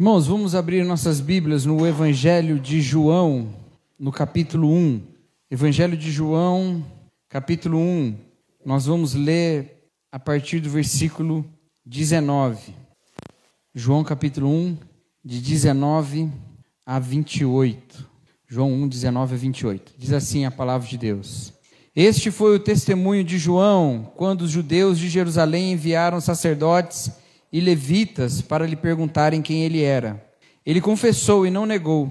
Irmãos, vamos abrir nossas Bíblias no Evangelho de João, no capítulo 1. Evangelho de João, capítulo 1. Nós vamos ler a partir do versículo 19. João, capítulo 1, de 19 a 28. João 1, 19 a 28. Diz assim a palavra de Deus. Este foi o testemunho de João quando os judeus de Jerusalém enviaram sacerdotes e levitas para lhe perguntarem quem ele era. Ele confessou e não negou.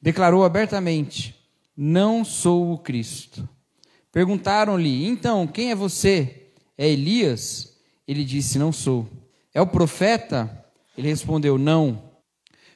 Declarou abertamente: Não sou o Cristo. Perguntaram-lhe: Então, quem é você? É Elias? Ele disse: Não sou. É o profeta? Ele respondeu: Não.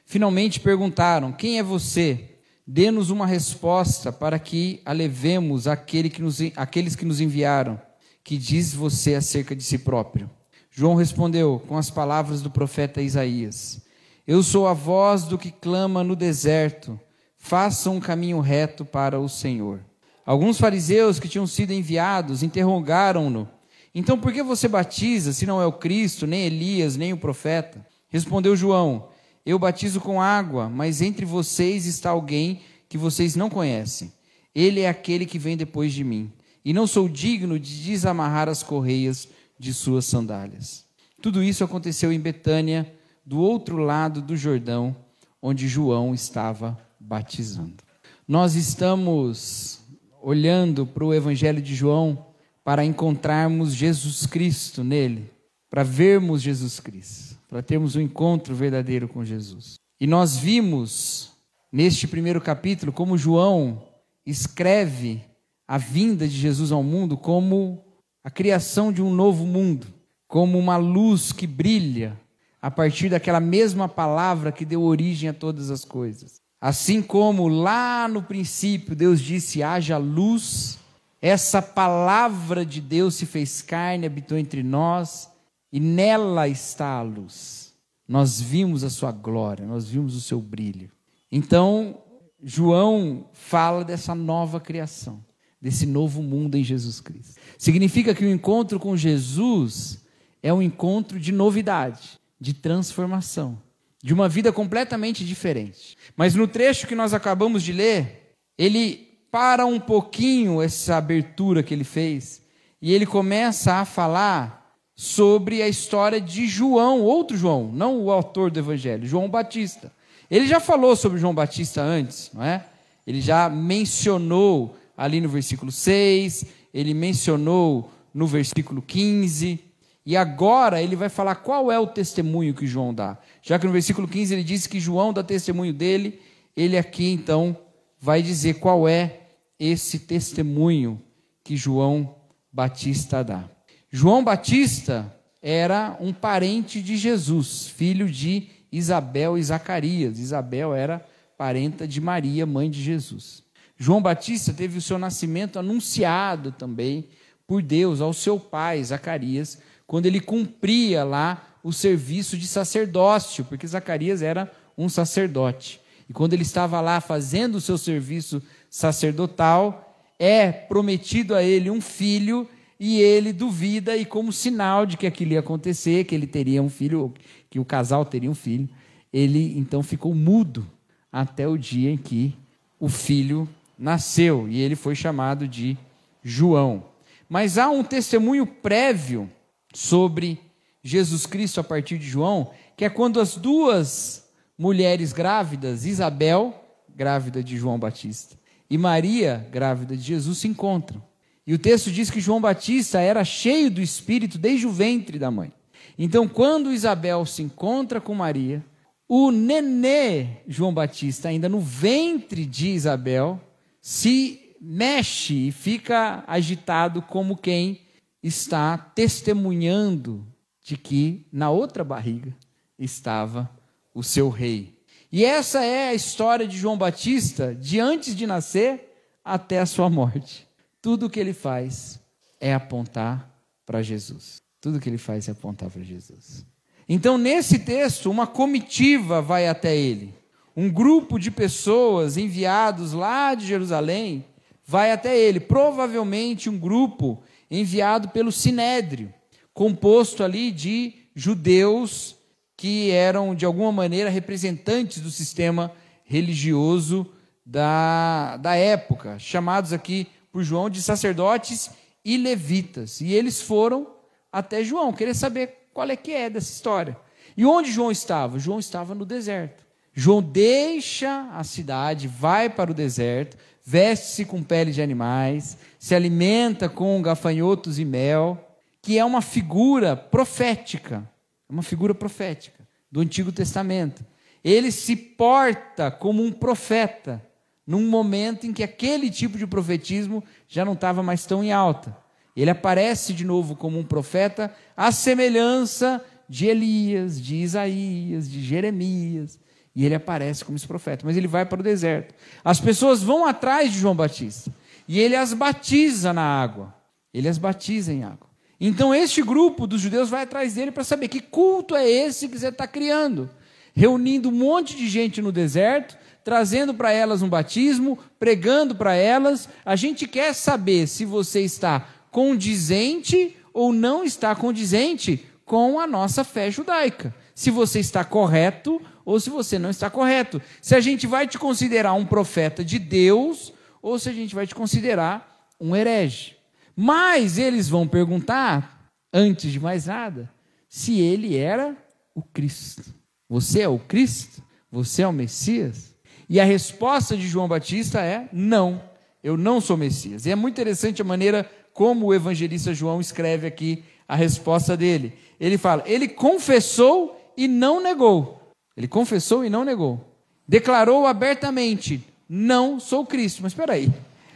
Finalmente perguntaram: Quem é você? Dê-nos uma resposta para que a levemos àquele que nos, àqueles que nos enviaram. Que diz você acerca de si próprio? João respondeu com as palavras do profeta Isaías: Eu sou a voz do que clama no deserto, façam um caminho reto para o Senhor. Alguns fariseus que tinham sido enviados interrogaram-no: Então por que você batiza se não é o Cristo, nem Elias, nem o profeta? Respondeu João: Eu batizo com água, mas entre vocês está alguém que vocês não conhecem. Ele é aquele que vem depois de mim, e não sou digno de desamarrar as correias de suas sandálias. Tudo isso aconteceu em Betânia, do outro lado do Jordão, onde João estava batizando. Nós estamos olhando para o Evangelho de João para encontrarmos Jesus Cristo nele, para vermos Jesus Cristo, para termos um encontro verdadeiro com Jesus. E nós vimos neste primeiro capítulo como João escreve a vinda de Jesus ao mundo como a criação de um novo mundo, como uma luz que brilha a partir daquela mesma palavra que deu origem a todas as coisas. Assim como lá no princípio Deus disse: haja luz, essa palavra de Deus se fez carne, habitou entre nós, e nela está a luz. Nós vimos a sua glória, nós vimos o seu brilho. Então, João fala dessa nova criação desse novo mundo em Jesus Cristo. Significa que o encontro com Jesus é um encontro de novidade, de transformação, de uma vida completamente diferente. Mas no trecho que nós acabamos de ler, ele para um pouquinho essa abertura que ele fez e ele começa a falar sobre a história de João, outro João, não o autor do evangelho, João Batista. Ele já falou sobre João Batista antes, não é? Ele já mencionou ali no versículo 6, ele mencionou no versículo 15, e agora ele vai falar qual é o testemunho que João dá. Já que no versículo 15 ele disse que João dá testemunho dele, ele aqui então vai dizer qual é esse testemunho que João Batista dá. João Batista era um parente de Jesus, filho de Isabel e Zacarias. Isabel era parenta de Maria, mãe de Jesus. João Batista teve o seu nascimento anunciado também por Deus ao seu pai, Zacarias, quando ele cumpria lá o serviço de sacerdócio, porque Zacarias era um sacerdote. E quando ele estava lá fazendo o seu serviço sacerdotal, é prometido a ele um filho e ele duvida e como sinal de que aquilo ia acontecer, que ele teria um filho, que o casal teria um filho, ele então ficou mudo até o dia em que o filho nasceu e ele foi chamado de João. Mas há um testemunho prévio sobre Jesus Cristo a partir de João, que é quando as duas mulheres grávidas, Isabel, grávida de João Batista, e Maria, grávida de Jesus, se encontram. E o texto diz que João Batista era cheio do Espírito desde o ventre da mãe. Então, quando Isabel se encontra com Maria, o nenê João Batista, ainda no ventre de Isabel, se mexe e fica agitado como quem está testemunhando de que na outra barriga estava o seu rei. E essa é a história de João Batista, de antes de nascer até a sua morte. Tudo o que ele faz é apontar para Jesus. Tudo que ele faz é apontar para Jesus. Então, nesse texto, uma comitiva vai até ele um grupo de pessoas enviados lá de Jerusalém vai até ele, provavelmente um grupo enviado pelo Sinédrio, composto ali de judeus que eram, de alguma maneira, representantes do sistema religioso da, da época, chamados aqui por João de sacerdotes e levitas. E eles foram até João, querer saber qual é que é dessa história. E onde João estava? João estava no deserto. João deixa a cidade, vai para o deserto, veste-se com pele de animais, se alimenta com gafanhotos e mel, que é uma figura profética, uma figura profética do Antigo Testamento. Ele se porta como um profeta, num momento em que aquele tipo de profetismo já não estava mais tão em alta. Ele aparece de novo como um profeta, à semelhança de Elias, de Isaías, de Jeremias. E ele aparece como esse profeta, mas ele vai para o deserto. As pessoas vão atrás de João Batista e ele as batiza na água. Ele as batiza em água. Então este grupo dos judeus vai atrás dele para saber que culto é esse que você está criando, reunindo um monte de gente no deserto, trazendo para elas um batismo, pregando para elas. A gente quer saber se você está condizente ou não está condizente com a nossa fé judaica. Se você está correto ou se você não está correto. Se a gente vai te considerar um profeta de Deus ou se a gente vai te considerar um herege. Mas eles vão perguntar, antes de mais nada, se ele era o Cristo. Você é o Cristo? Você é o Messias? E a resposta de João Batista é: não, eu não sou Messias. E é muito interessante a maneira como o evangelista João escreve aqui a resposta dele. Ele fala: ele confessou e não negou. Ele confessou e não negou. Declarou abertamente: Não sou Cristo. Mas espera aí.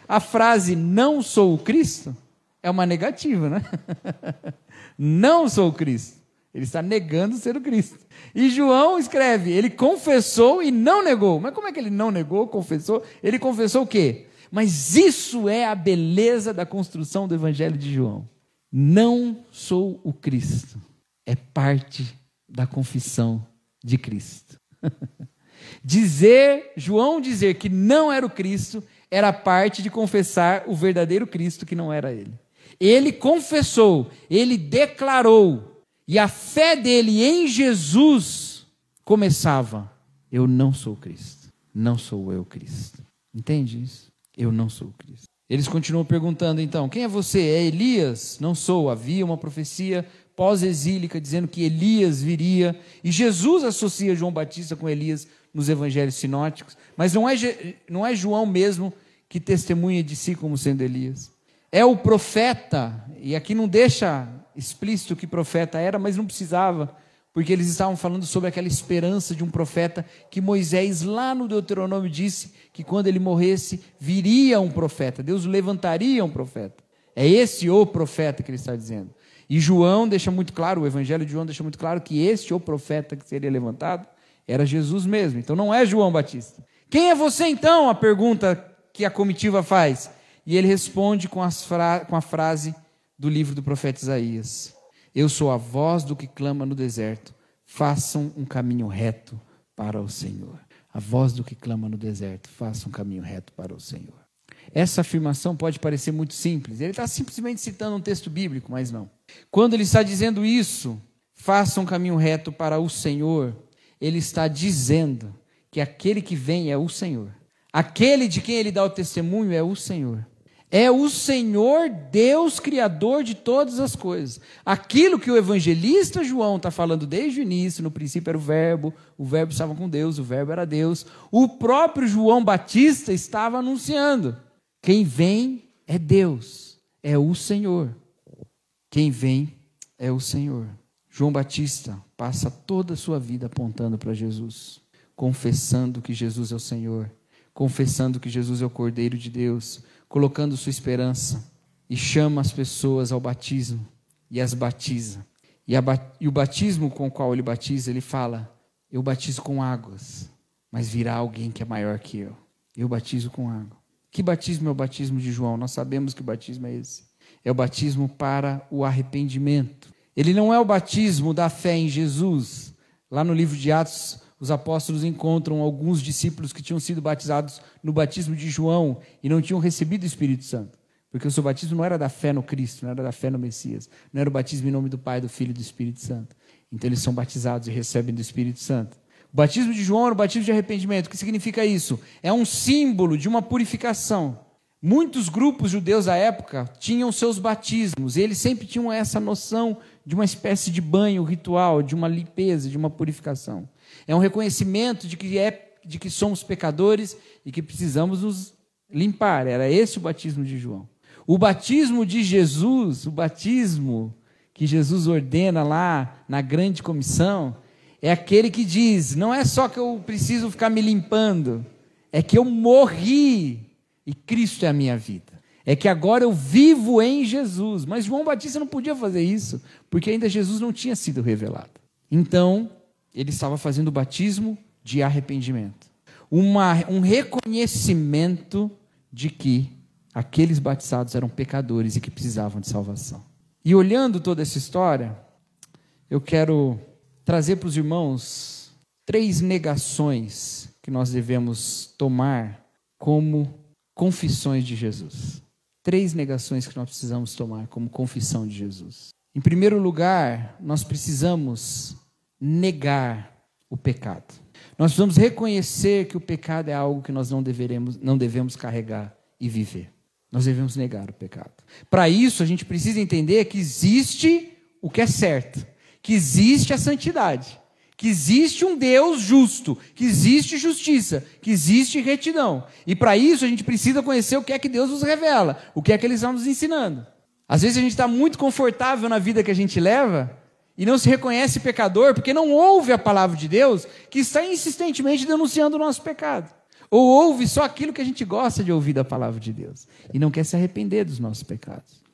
A frase não sou o Cristo é uma negativa, né? não sou o Cristo. Ele está negando ser o Cristo. E João escreve: ele confessou e não negou. Mas como é que ele não negou, confessou? Ele confessou o quê? Mas isso é a beleza da construção do Evangelho de João. Não sou o Cristo. É parte da confissão de Cristo. dizer, João dizer que não era o Cristo, era parte de confessar o verdadeiro Cristo que não era ele. Ele confessou, ele declarou, e a fé dele em Jesus começava: Eu não sou Cristo, não sou eu Cristo. Entende isso? Eu não sou Cristo. Eles continuam perguntando então: Quem é você? É Elias? Não sou. Havia uma profecia pós-exílica, dizendo que Elias viria, e Jesus associa João Batista com Elias nos evangelhos sinóticos, mas não é, não é João mesmo que testemunha de si como sendo Elias. É o profeta, e aqui não deixa explícito que profeta era, mas não precisava, porque eles estavam falando sobre aquela esperança de um profeta que Moisés, lá no Deuteronômio, disse que quando ele morresse, viria um profeta, Deus levantaria um profeta. É esse o profeta que ele está dizendo. E João deixa muito claro, o Evangelho de João deixa muito claro que este o profeta que seria levantado era Jesus mesmo. Então não é João Batista. Quem é você então? A pergunta que a comitiva faz. E ele responde com, com a frase do livro do profeta Isaías: Eu sou a voz do que clama no deserto. Façam um caminho reto para o Senhor. A voz do que clama no deserto. Façam um caminho reto para o Senhor. Essa afirmação pode parecer muito simples. Ele está simplesmente citando um texto bíblico, mas não. Quando ele está dizendo isso, faça um caminho reto para o Senhor, ele está dizendo que aquele que vem é o Senhor. Aquele de quem ele dá o testemunho é o Senhor. É o Senhor Deus, Criador de todas as coisas. Aquilo que o evangelista João está falando desde o início, no princípio era o Verbo, o Verbo estava com Deus, o Verbo era Deus. O próprio João Batista estava anunciando. Quem vem é Deus, é o Senhor. Quem vem é o Senhor. João Batista passa toda a sua vida apontando para Jesus, confessando que Jesus é o Senhor, confessando que Jesus é o Cordeiro de Deus, colocando sua esperança e chama as pessoas ao batismo e as batiza. E, a, e o batismo com o qual ele batiza, ele fala: Eu batizo com águas, mas virá alguém que é maior que eu. Eu batizo com água. Que batismo é o batismo de João? Nós sabemos que batismo é esse. É o batismo para o arrependimento. Ele não é o batismo da fé em Jesus. Lá no livro de Atos, os apóstolos encontram alguns discípulos que tinham sido batizados no batismo de João e não tinham recebido o Espírito Santo. Porque o seu batismo não era da fé no Cristo, não era da fé no Messias. Não era o batismo em nome do Pai, do Filho e do Espírito Santo. Então eles são batizados e recebem do Espírito Santo. O batismo de João era o batismo de arrependimento. O que significa isso? É um símbolo de uma purificação. Muitos grupos judeus da época tinham seus batismos, e eles sempre tinham essa noção de uma espécie de banho ritual, de uma limpeza, de uma purificação. É um reconhecimento de que, é, de que somos pecadores e que precisamos nos limpar. Era esse o batismo de João. O batismo de Jesus, o batismo que Jesus ordena lá na grande comissão, é aquele que diz: não é só que eu preciso ficar me limpando, é que eu morri e Cristo é a minha vida. É que agora eu vivo em Jesus. Mas João Batista não podia fazer isso, porque ainda Jesus não tinha sido revelado. Então, ele estava fazendo o batismo de arrependimento. Uma, um reconhecimento de que aqueles batizados eram pecadores e que precisavam de salvação. E olhando toda essa história, eu quero trazer para os irmãos três negações que nós devemos tomar como confissões de Jesus. Três negações que nós precisamos tomar como confissão de Jesus. Em primeiro lugar, nós precisamos negar o pecado. Nós precisamos reconhecer que o pecado é algo que nós não, deveremos, não devemos carregar e viver. Nós devemos negar o pecado. Para isso, a gente precisa entender que existe o que é certo, que existe a santidade que existe um Deus justo, que existe justiça, que existe retidão. E para isso a gente precisa conhecer o que é que Deus nos revela, o que é que Ele está nos ensinando. Às vezes a gente está muito confortável na vida que a gente leva e não se reconhece pecador porque não ouve a palavra de Deus que está insistentemente denunciando o nosso pecado. Ou ouve só aquilo que a gente gosta de ouvir da palavra de Deus e não quer se arrepender dos nossos pecados.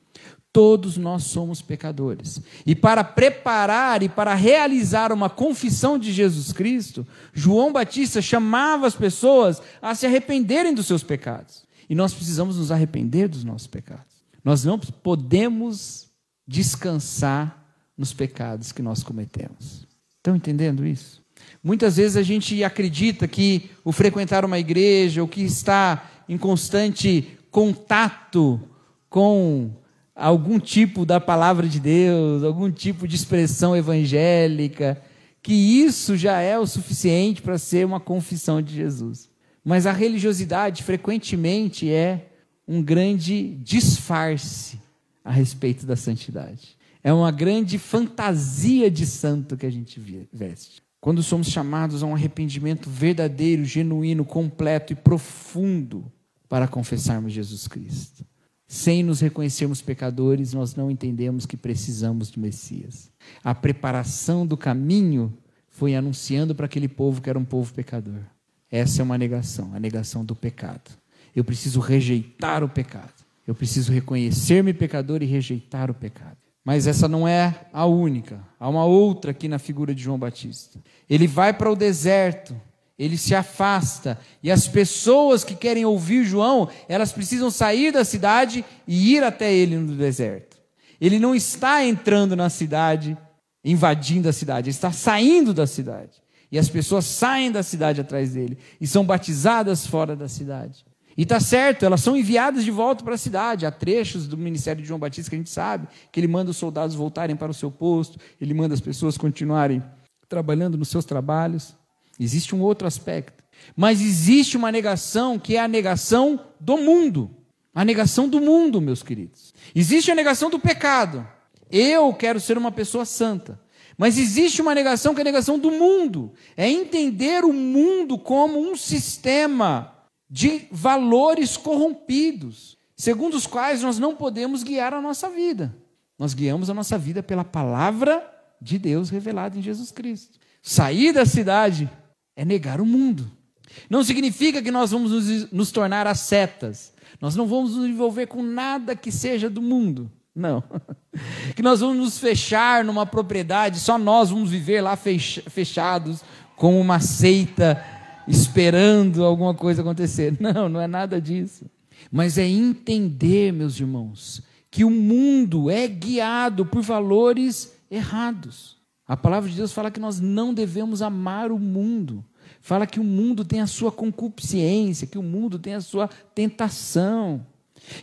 Todos nós somos pecadores. E para preparar e para realizar uma confissão de Jesus Cristo, João Batista chamava as pessoas a se arrependerem dos seus pecados. E nós precisamos nos arrepender dos nossos pecados. Nós não podemos descansar nos pecados que nós cometemos. Estão entendendo isso? Muitas vezes a gente acredita que o frequentar uma igreja, o que está em constante contato com algum tipo da palavra de Deus, algum tipo de expressão evangélica, que isso já é o suficiente para ser uma confissão de Jesus. Mas a religiosidade frequentemente é um grande disfarce a respeito da santidade. É uma grande fantasia de santo que a gente veste. Quando somos chamados a um arrependimento verdadeiro, genuíno, completo e profundo para confessarmos Jesus Cristo. Sem nos reconhecermos pecadores, nós não entendemos que precisamos do Messias. A preparação do caminho foi anunciando para aquele povo que era um povo pecador. Essa é uma negação, a negação do pecado. Eu preciso rejeitar o pecado. Eu preciso reconhecer-me pecador e rejeitar o pecado. Mas essa não é a única. Há uma outra aqui na figura de João Batista. Ele vai para o deserto ele se afasta. E as pessoas que querem ouvir João, elas precisam sair da cidade e ir até ele no deserto. Ele não está entrando na cidade, invadindo a cidade, ele está saindo da cidade. E as pessoas saem da cidade atrás dele e são batizadas fora da cidade. E está certo, elas são enviadas de volta para a cidade. Há trechos do ministério de João Batista que a gente sabe que ele manda os soldados voltarem para o seu posto, ele manda as pessoas continuarem trabalhando nos seus trabalhos. Existe um outro aspecto. Mas existe uma negação que é a negação do mundo. A negação do mundo, meus queridos. Existe a negação do pecado. Eu quero ser uma pessoa santa. Mas existe uma negação que é a negação do mundo. É entender o mundo como um sistema de valores corrompidos, segundo os quais nós não podemos guiar a nossa vida. Nós guiamos a nossa vida pela palavra de Deus revelada em Jesus Cristo. Sair da cidade é negar o mundo. Não significa que nós vamos nos, nos tornar ascetas. Nós não vamos nos envolver com nada que seja do mundo. Não. Que nós vamos nos fechar numa propriedade, só nós vamos viver lá fechados, como uma seita, esperando alguma coisa acontecer. Não, não é nada disso. Mas é entender, meus irmãos, que o mundo é guiado por valores errados. A palavra de Deus fala que nós não devemos amar o mundo. Fala que o mundo tem a sua concupiscência, que o mundo tem a sua tentação.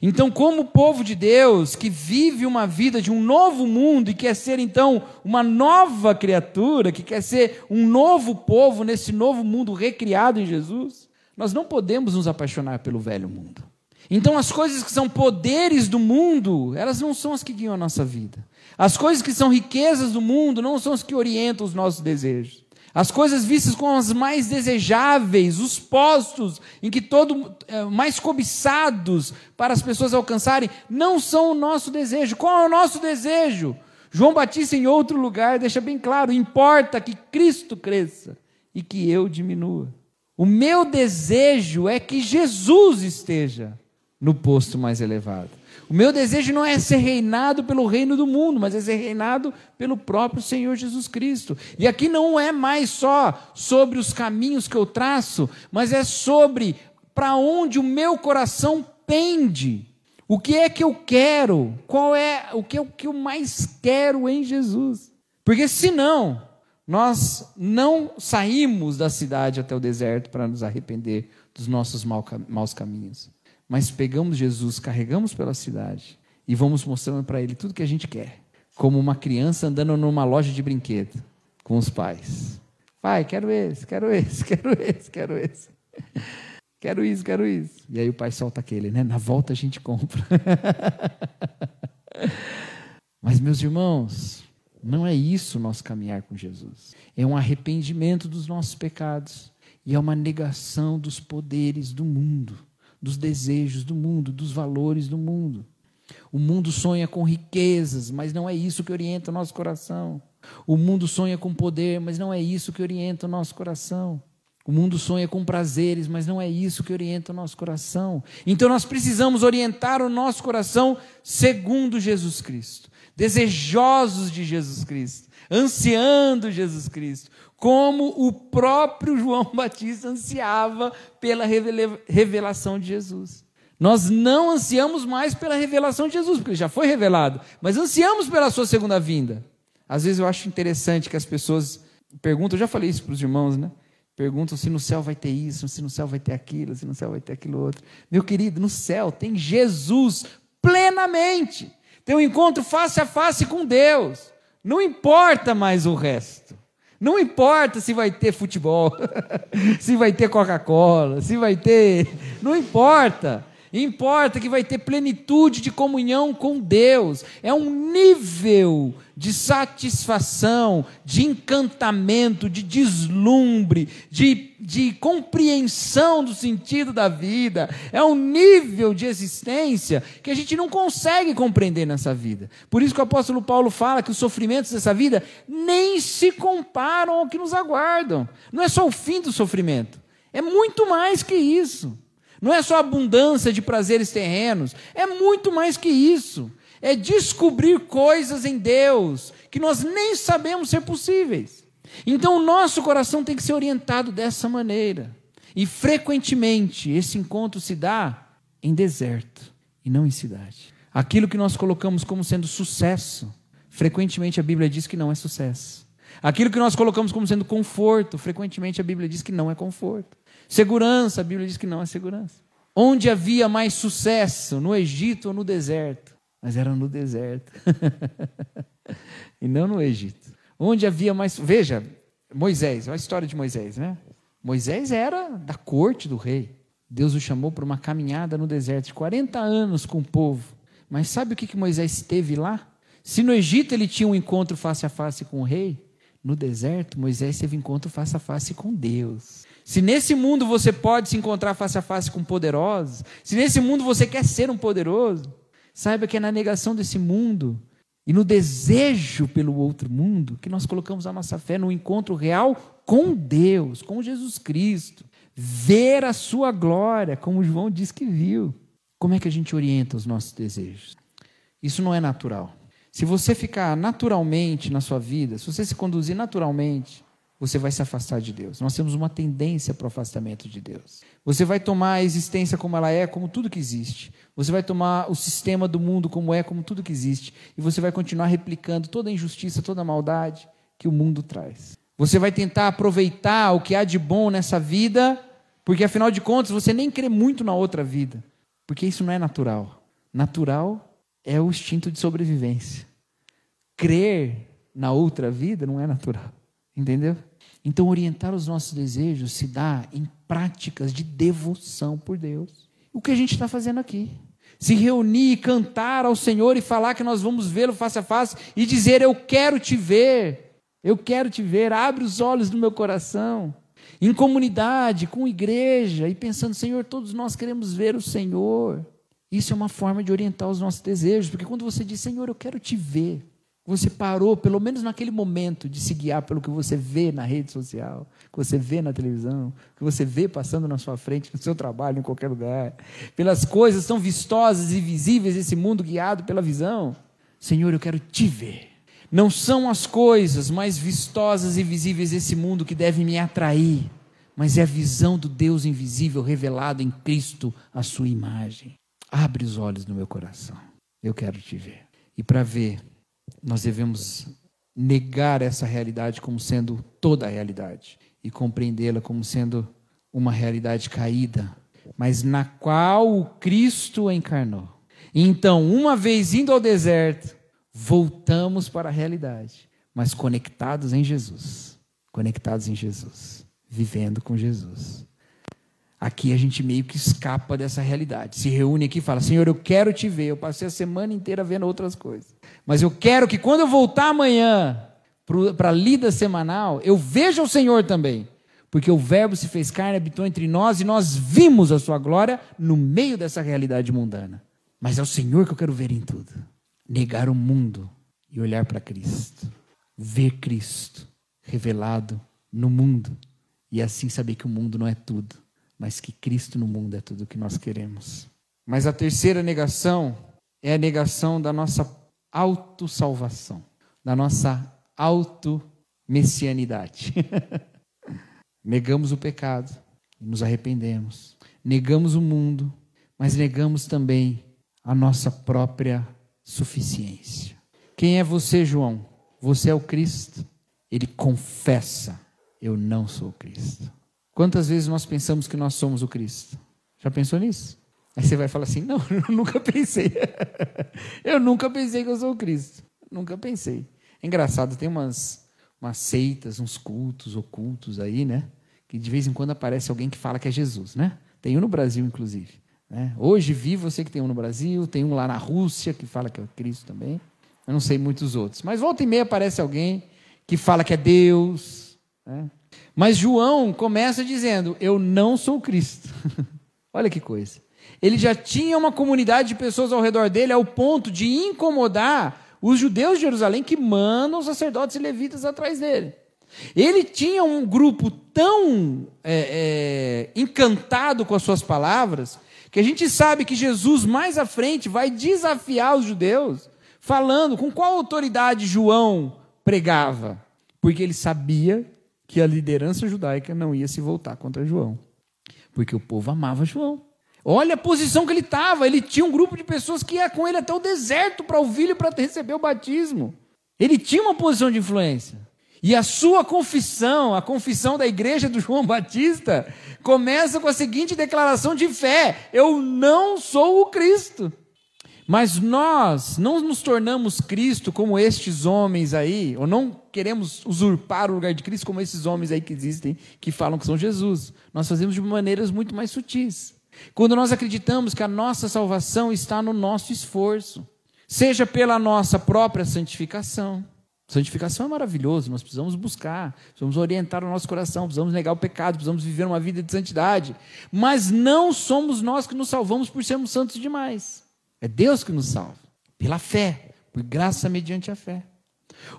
Então, como povo de Deus que vive uma vida de um novo mundo e quer ser então uma nova criatura, que quer ser um novo povo nesse novo mundo recriado em Jesus, nós não podemos nos apaixonar pelo velho mundo. Então, as coisas que são poderes do mundo, elas não são as que guiam a nossa vida. As coisas que são riquezas do mundo não são as que orientam os nossos desejos. As coisas vistas como as mais desejáveis, os postos em que todo é, mais cobiçados para as pessoas alcançarem, não são o nosso desejo. Qual é o nosso desejo? João Batista, em outro lugar, deixa bem claro: importa que Cristo cresça e que eu diminua. O meu desejo é que Jesus esteja no posto mais elevado. O meu desejo não é ser reinado pelo reino do mundo, mas é ser reinado pelo próprio Senhor Jesus Cristo. E aqui não é mais só sobre os caminhos que eu traço, mas é sobre para onde o meu coração pende. O que é que eu quero? Qual é o que, é o que eu mais quero em Jesus? Porque senão, nós não saímos da cidade até o deserto para nos arrepender dos nossos maus caminhos mas pegamos Jesus, carregamos pela cidade e vamos mostrando para ele tudo que a gente quer, como uma criança andando numa loja de brinquedo com os pais. Pai, quero esse, quero esse, quero esse, quero esse. Quero isso, quero isso. E aí o pai solta aquele, né? Na volta a gente compra. Mas, meus irmãos, não é isso nosso caminhar com Jesus. É um arrependimento dos nossos pecados e é uma negação dos poderes do mundo dos desejos do mundo, dos valores do mundo. O mundo sonha com riquezas, mas não é isso que orienta o nosso coração. O mundo sonha com poder, mas não é isso que orienta o nosso coração. O mundo sonha com prazeres, mas não é isso que orienta o nosso coração. Então nós precisamos orientar o nosso coração segundo Jesus Cristo, desejosos de Jesus Cristo, ansiando Jesus Cristo, como o próprio João Batista ansiava pela revelação de Jesus. Nós não ansiamos mais pela revelação de Jesus, porque ele já foi revelado, mas ansiamos pela sua segunda vinda. Às vezes eu acho interessante que as pessoas perguntam, eu já falei isso para os irmãos, né? Perguntam se no céu vai ter isso, se no céu vai ter aquilo, se no céu vai ter aquilo outro. Meu querido, no céu tem Jesus plenamente. Tem um encontro face a face com Deus. Não importa mais o resto. Não importa se vai ter futebol, se vai ter Coca-Cola, se vai ter. Não importa. Importa que vai ter plenitude de comunhão com Deus. É um nível de satisfação, de encantamento, de deslumbre, de, de compreensão do sentido da vida. É um nível de existência que a gente não consegue compreender nessa vida. Por isso que o apóstolo Paulo fala que os sofrimentos dessa vida nem se comparam ao que nos aguardam. Não é só o fim do sofrimento, é muito mais que isso. Não é só abundância de prazeres terrenos, é muito mais que isso. É descobrir coisas em Deus que nós nem sabemos ser possíveis. Então o nosso coração tem que ser orientado dessa maneira. E frequentemente esse encontro se dá em deserto e não em cidade. Aquilo que nós colocamos como sendo sucesso, frequentemente a Bíblia diz que não é sucesso. Aquilo que nós colocamos como sendo conforto, frequentemente a Bíblia diz que não é conforto. Segurança, a Bíblia diz que não é segurança. Onde havia mais sucesso, no Egito ou no deserto? Mas era no deserto. e não no Egito. Onde havia mais. Veja, Moisés, olha a história de Moisés, né? Moisés era da corte do rei. Deus o chamou para uma caminhada no deserto de 40 anos com o povo. Mas sabe o que, que Moisés teve lá? Se no Egito ele tinha um encontro face a face com o rei, no deserto Moisés teve encontro face a face com Deus. Se nesse mundo você pode se encontrar face a face com poderosos, se nesse mundo você quer ser um poderoso, saiba que é na negação desse mundo e no desejo pelo outro mundo que nós colocamos a nossa fé no encontro real com Deus, com Jesus Cristo. Ver a sua glória, como João diz que viu. Como é que a gente orienta os nossos desejos? Isso não é natural. Se você ficar naturalmente na sua vida, se você se conduzir naturalmente, você vai se afastar de Deus. Nós temos uma tendência para o afastamento de Deus. Você vai tomar a existência como ela é, como tudo que existe. Você vai tomar o sistema do mundo como é, como tudo que existe. E você vai continuar replicando toda a injustiça, toda a maldade que o mundo traz. Você vai tentar aproveitar o que há de bom nessa vida, porque afinal de contas você nem crê muito na outra vida. Porque isso não é natural. Natural é o instinto de sobrevivência. Crer na outra vida não é natural. Entendeu? Então, orientar os nossos desejos se dá em práticas de devoção por Deus. O que a gente está fazendo aqui? Se reunir, cantar ao Senhor e falar que nós vamos vê-lo face a face e dizer: Eu quero te ver, eu quero te ver, abre os olhos do meu coração. Em comunidade, com igreja e pensando: Senhor, todos nós queremos ver o Senhor. Isso é uma forma de orientar os nossos desejos, porque quando você diz: Senhor, eu quero te ver, você parou, pelo menos naquele momento, de se guiar pelo que você vê na rede social, que você vê na televisão, que você vê passando na sua frente, no seu trabalho, em qualquer lugar, pelas coisas tão vistosas e visíveis desse mundo guiado pela visão. Senhor, eu quero te ver. Não são as coisas mais vistosas e visíveis desse mundo que devem me atrair, mas é a visão do Deus invisível revelado em Cristo, a sua imagem. Abre os olhos no meu coração. Eu quero te ver. E para ver, nós devemos negar essa realidade como sendo toda a realidade e compreendê-la como sendo uma realidade caída, mas na qual o Cristo encarnou. Então, uma vez indo ao deserto, voltamos para a realidade, mas conectados em Jesus, conectados em Jesus, vivendo com Jesus. Aqui a gente meio que escapa dessa realidade. Se reúne aqui e fala: Senhor, eu quero te ver. Eu passei a semana inteira vendo outras coisas. Mas eu quero que quando eu voltar amanhã para a lida semanal, eu veja o Senhor também. Porque o Verbo se fez carne, habitou entre nós e nós vimos a sua glória no meio dessa realidade mundana. Mas é o Senhor que eu quero ver em tudo. Negar o mundo e olhar para Cristo. Ver Cristo revelado no mundo. E assim saber que o mundo não é tudo mas que Cristo no mundo é tudo o que nós queremos. Mas a terceira negação é a negação da nossa autossalvação, da nossa auto-messianidade. negamos o pecado e nos arrependemos. Negamos o mundo, mas negamos também a nossa própria suficiência. Quem é você, João? Você é o Cristo. Ele confessa: Eu não sou o Cristo. Quantas vezes nós pensamos que nós somos o Cristo? Já pensou nisso? Aí você vai falar assim: não, eu nunca pensei. eu nunca pensei que eu sou o Cristo. Nunca pensei. É engraçado, tem umas, umas seitas, uns cultos ocultos aí, né? Que de vez em quando aparece alguém que fala que é Jesus, né? Tem um no Brasil, inclusive. Né? Hoje vi você que tem um no Brasil, tem um lá na Rússia que fala que é Cristo também. Eu não sei muitos outros. Mas volta e meia aparece alguém que fala que é Deus. Né? Mas João começa dizendo: Eu não sou Cristo. Olha que coisa. Ele já tinha uma comunidade de pessoas ao redor dele ao ponto de incomodar os judeus de Jerusalém que mandam os sacerdotes e levitas atrás dele. Ele tinha um grupo tão é, é, encantado com as suas palavras que a gente sabe que Jesus mais à frente vai desafiar os judeus, falando com qual autoridade João pregava, porque ele sabia que a liderança judaica não ia se voltar contra João, porque o povo amava João. Olha a posição que ele estava. Ele tinha um grupo de pessoas que ia com ele até o deserto para ouvir e para receber o batismo. Ele tinha uma posição de influência. E a sua confissão, a confissão da igreja do João Batista, começa com a seguinte declaração de fé: Eu não sou o Cristo. Mas nós não nos tornamos Cristo como estes homens aí, ou não queremos usurpar o lugar de Cristo como esses homens aí que existem, que falam que são Jesus. Nós fazemos de maneiras muito mais sutis. Quando nós acreditamos que a nossa salvação está no nosso esforço, seja pela nossa própria santificação. Santificação é maravilhoso, nós precisamos buscar, precisamos orientar o nosso coração, precisamos negar o pecado, precisamos viver uma vida de santidade. Mas não somos nós que nos salvamos por sermos santos demais. É Deus que nos salva, pela fé, por graça mediante a fé.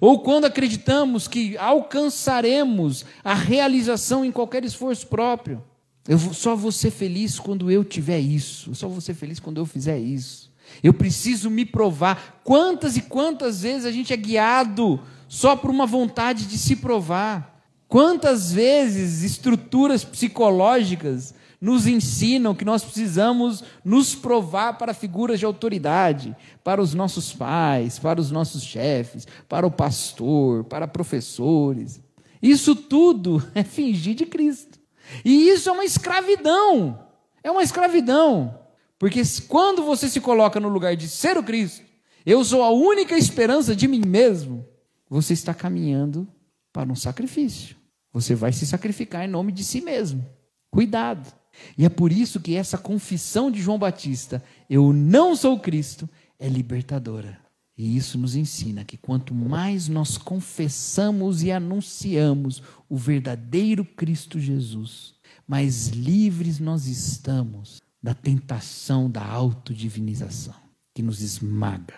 Ou quando acreditamos que alcançaremos a realização em qualquer esforço próprio. Eu só vou ser feliz quando eu tiver isso. Eu só vou ser feliz quando eu fizer isso. Eu preciso me provar. Quantas e quantas vezes a gente é guiado só por uma vontade de se provar? Quantas vezes estruturas psicológicas nos ensinam que nós precisamos nos provar para figuras de autoridade, para os nossos pais, para os nossos chefes, para o pastor, para professores. Isso tudo é fingir de Cristo. E isso é uma escravidão. É uma escravidão. Porque quando você se coloca no lugar de ser o Cristo, eu sou a única esperança de mim mesmo, você está caminhando para um sacrifício. Você vai se sacrificar em nome de si mesmo. Cuidado. E é por isso que essa confissão de João Batista, eu não sou Cristo, é libertadora. E isso nos ensina que quanto mais nós confessamos e anunciamos o verdadeiro Cristo Jesus, mais livres nós estamos da tentação da autodivinização, que nos esmaga.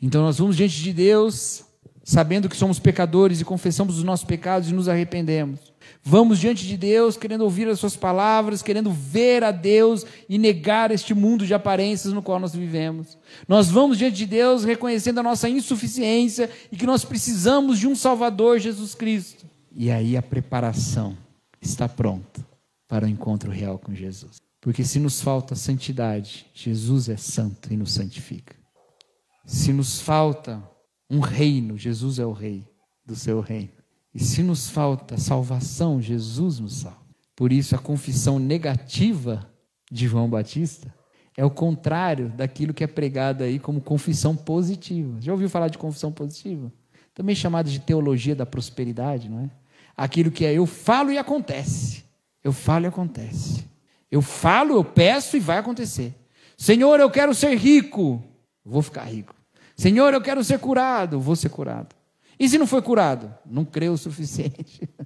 Então nós vamos diante de Deus, sabendo que somos pecadores e confessamos os nossos pecados e nos arrependemos. Vamos diante de Deus, querendo ouvir as Suas palavras, querendo ver a Deus e negar este mundo de aparências no qual nós vivemos. Nós vamos diante de Deus reconhecendo a nossa insuficiência e que nós precisamos de um Salvador, Jesus Cristo. E aí a preparação está pronta para o encontro real com Jesus. Porque se nos falta santidade, Jesus é santo e nos santifica. Se nos falta um reino, Jesus é o rei do seu reino. E se nos falta salvação, Jesus nos salva. Por isso, a confissão negativa de João Batista é o contrário daquilo que é pregado aí como confissão positiva. Já ouviu falar de confissão positiva? Também chamada de teologia da prosperidade, não é? Aquilo que é eu falo e acontece. Eu falo e acontece. Eu falo, eu peço e vai acontecer. Senhor, eu quero ser rico. Vou ficar rico. Senhor, eu quero ser curado. Vou ser curado. E se não foi curado? Não creu o suficiente.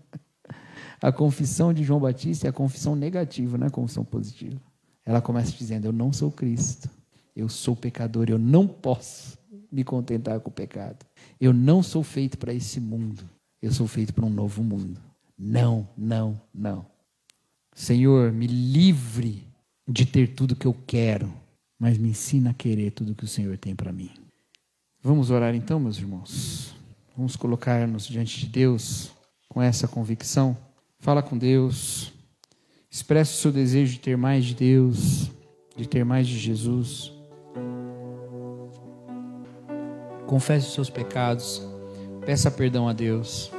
A confissão de João Batista é a confissão negativa, não é a confissão positiva. Ela começa dizendo: Eu não sou Cristo, eu sou pecador, eu não posso me contentar com o pecado. Eu não sou feito para esse mundo, eu sou feito para um novo mundo. Não, não, não. Senhor, me livre de ter tudo que eu quero, mas me ensina a querer tudo que o Senhor tem para mim. Vamos orar então, meus irmãos. Vamos colocar-nos diante de Deus com essa convicção. Fala com Deus. Expressa o seu desejo de ter mais de Deus, de ter mais de Jesus. Confesse os seus pecados. Peça perdão a Deus.